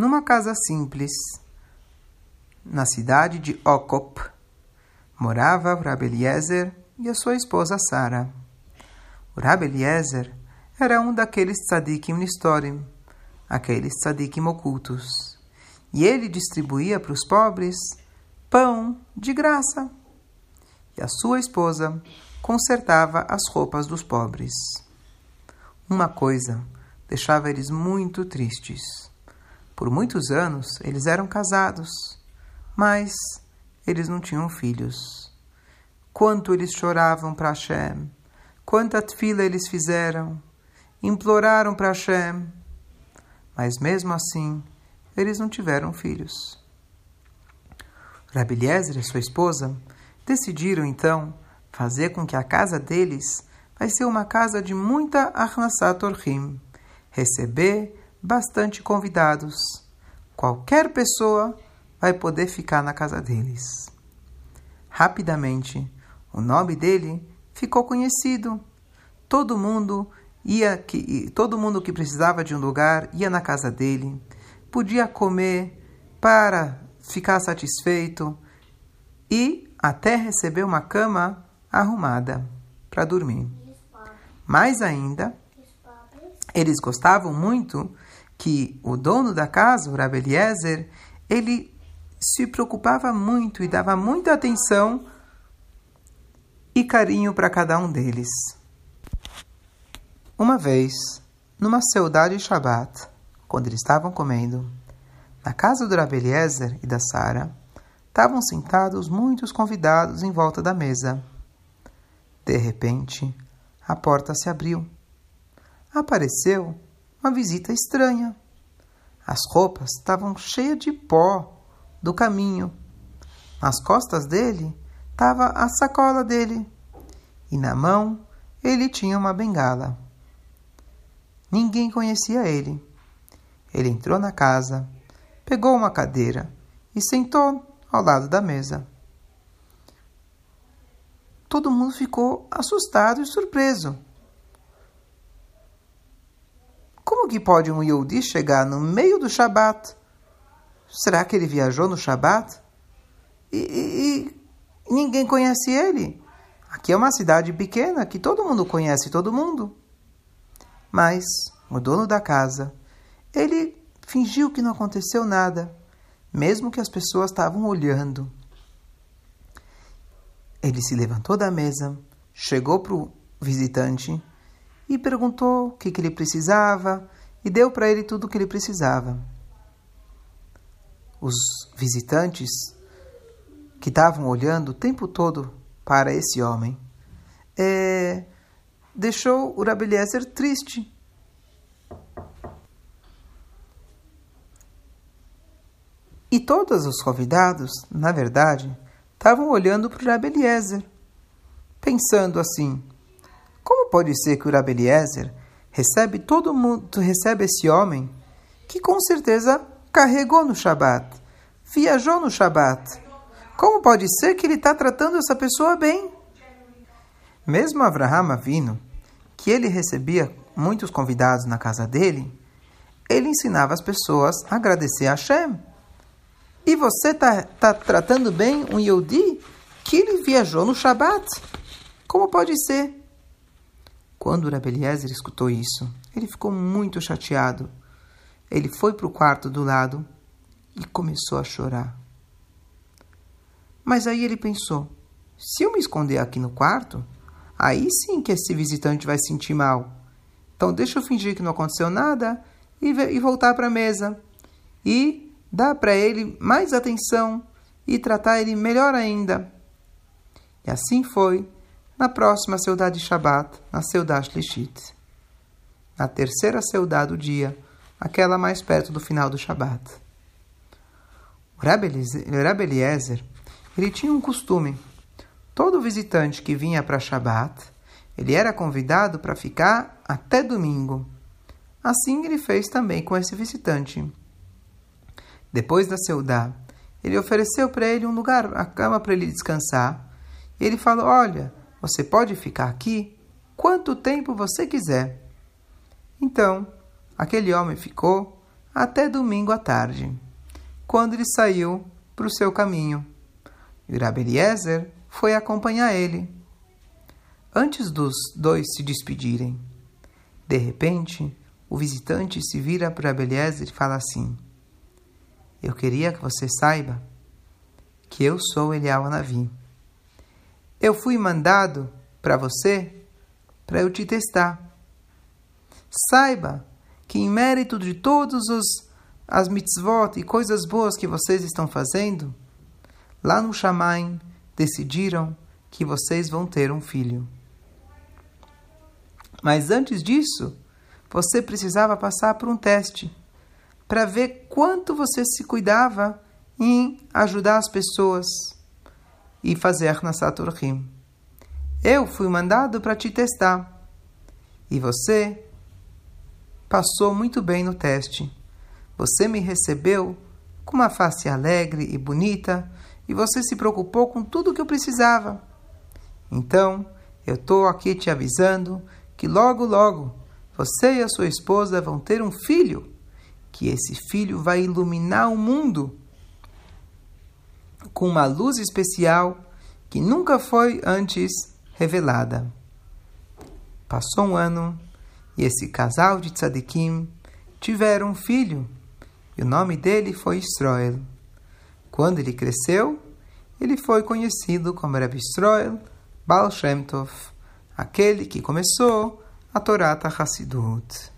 numa casa simples, na cidade de Okop, morava o Rabbi Eliezer e a sua esposa Sara. O Rabbi Eliezer era um daqueles tzadikim nistorim, aqueles tzadikim ocultos, e ele distribuía para os pobres pão de graça. E a sua esposa consertava as roupas dos pobres. Uma coisa deixava eles muito tristes. Por muitos anos eles eram casados, mas eles não tinham filhos. Quanto eles choravam para Hashem, quanta tefila eles fizeram, imploraram para Hashem, mas mesmo assim eles não tiveram filhos. Rabi Eliezer e sua esposa decidiram então fazer com que a casa deles vai ser uma casa de muita Arnassat Orhim, receber bastante convidados. Qualquer pessoa vai poder ficar na casa deles. Rapidamente, o nome dele ficou conhecido. Todo mundo ia que todo mundo que precisava de um lugar ia na casa dele, podia comer para ficar satisfeito e até receber uma cama arrumada para dormir. Mais ainda, eles gostavam muito que o dono da casa, o Rabbi Eliezer, ele se preocupava muito e dava muita atenção e carinho para cada um deles. Uma vez, numa saudade de Shabat, quando eles estavam comendo, na casa do Rabbi Eliezer e da Sara, estavam sentados muitos convidados em volta da mesa. De repente, a porta se abriu. Apareceu uma visita estranha. As roupas estavam cheias de pó do caminho. Nas costas dele estava a sacola dele e na mão ele tinha uma bengala. Ninguém conhecia ele. Ele entrou na casa, pegou uma cadeira e sentou ao lado da mesa todo mundo ficou assustado e surpreso. Como que pode um Yehudi chegar no meio do Shabat? Será que ele viajou no Shabat? E, e, e ninguém conhece ele. Aqui é uma cidade pequena que todo mundo conhece todo mundo. Mas o dono da casa, ele fingiu que não aconteceu nada, mesmo que as pessoas estavam olhando. Ele se levantou da mesa, chegou para o visitante e perguntou o que, que ele precisava e deu para ele tudo o que ele precisava. Os visitantes que estavam olhando o tempo todo para esse homem é, deixou o Rabeliezer triste. E todos os convidados, na verdade, estavam olhando para o Rabi Eliezer, pensando assim: como pode ser que o Rabi Eliezer recebe todo mundo, recebe esse homem que com certeza carregou no Shabat, viajou no Shabat? Como pode ser que ele está tratando essa pessoa bem? Mesmo Abraham Avino, que ele recebia muitos convidados na casa dele, ele ensinava as pessoas a agradecer a Hashem e você está tá tratando bem um Yehudi que ele viajou no Shabat? Como pode ser? Quando Rabeliezer escutou isso, ele ficou muito chateado. Ele foi para o quarto do lado e começou a chorar. Mas aí ele pensou: se eu me esconder aqui no quarto, aí sim que esse visitante vai sentir mal. Então deixa eu fingir que não aconteceu nada e, e voltar para a mesa. E dar para ele mais atenção e tratar ele melhor ainda. E assim foi na próxima Seudá de Shabat, na Seudá Shlishit. Na terceira Seudá do dia, aquela mais perto do final do Shabat. O Rabbi Eliezer, ele tinha um costume. Todo visitante que vinha para Shabat, ele era convidado para ficar até domingo. Assim ele fez também com esse visitante. Depois da Seudá, ele ofereceu para ele um lugar, a cama para ele descansar. E ele falou: Olha, você pode ficar aqui quanto tempo você quiser. Então, aquele homem ficou até domingo à tarde, quando ele saiu para o seu caminho. E Rabi Eliezer foi acompanhar ele. Antes dos dois se despedirem, de repente, o visitante se vira para Eliezer e fala assim: Eu queria que você saiba que eu sou Elial Anavi. Eu fui mandado para você para eu te testar. Saiba que em mérito de todos os as mitzvot e coisas boas que vocês estão fazendo, lá no Shamaim decidiram que vocês vão ter um filho. Mas antes disso, você precisava passar por um teste para ver quanto você se cuidava em ajudar as pessoas e fazer Nasat Urhim. Eu fui mandado para te testar e você passou muito bem no teste. Você me recebeu com uma face alegre e bonita e você se preocupou com tudo o que eu precisava. Então, eu estou aqui te avisando que logo, logo você e a sua esposa vão ter um filho, que esse filho vai iluminar o mundo com uma luz especial que nunca foi antes revelada. Passou um ano e esse casal de tzadikim tiveram um filho e o nome dele foi Israel. Quando ele cresceu, ele foi conhecido como Rabbi Israel Baal Shem Tov, aquele que começou a Torá Hassidut.